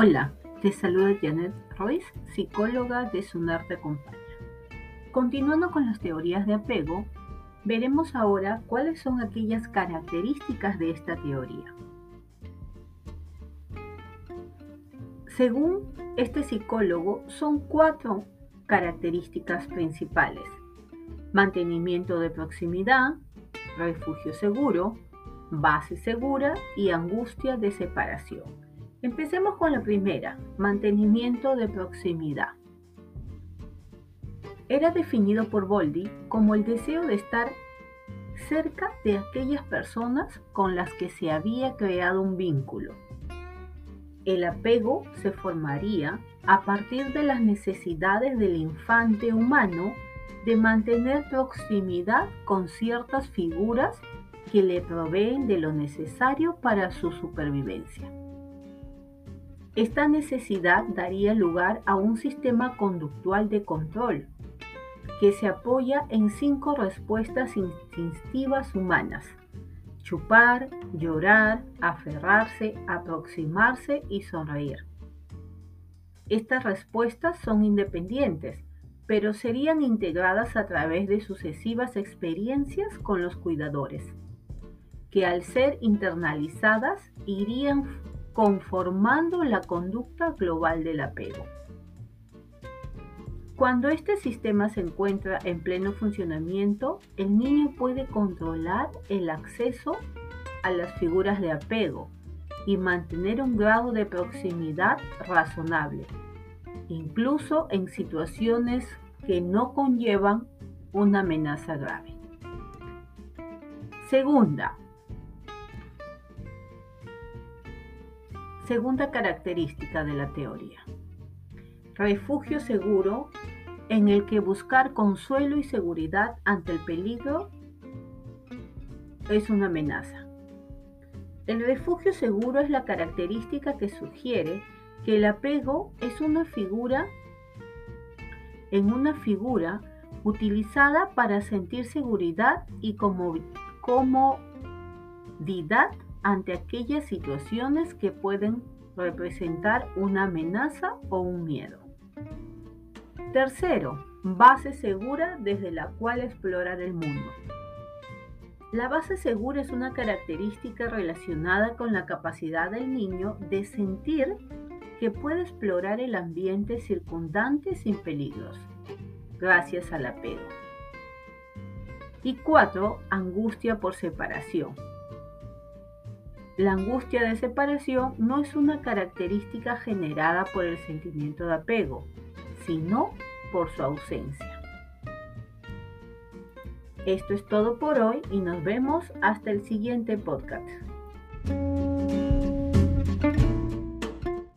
Hola, te saluda Janet Royce, psicóloga de Sunar Te Acompaña. Continuando con las teorías de apego, veremos ahora cuáles son aquellas características de esta teoría. Según este psicólogo, son cuatro características principales. Mantenimiento de proximidad, refugio seguro, base segura y angustia de separación. Empecemos con la primera, mantenimiento de proximidad. Era definido por Boldi como el deseo de estar cerca de aquellas personas con las que se había creado un vínculo. El apego se formaría a partir de las necesidades del infante humano de mantener proximidad con ciertas figuras que le proveen de lo necesario para su supervivencia. Esta necesidad daría lugar a un sistema conductual de control que se apoya en cinco respuestas instintivas humanas. Chupar, llorar, aferrarse, aproximarse y sonreír. Estas respuestas son independientes, pero serían integradas a través de sucesivas experiencias con los cuidadores, que al ser internalizadas irían conformando la conducta global del apego. Cuando este sistema se encuentra en pleno funcionamiento, el niño puede controlar el acceso a las figuras de apego y mantener un grado de proximidad razonable, incluso en situaciones que no conllevan una amenaza grave. Segunda, Segunda característica de la teoría. Refugio seguro en el que buscar consuelo y seguridad ante el peligro es una amenaza. El refugio seguro es la característica que sugiere que el apego es una figura en una figura utilizada para sentir seguridad y comodidad ante aquellas situaciones que pueden representar una amenaza o un miedo. Tercero, base segura desde la cual explorar el mundo. La base segura es una característica relacionada con la capacidad del niño de sentir que puede explorar el ambiente circundante sin peligros, gracias al apego. Y cuatro, angustia por separación. La angustia de separación no es una característica generada por el sentimiento de apego, sino por su ausencia. Esto es todo por hoy y nos vemos hasta el siguiente podcast.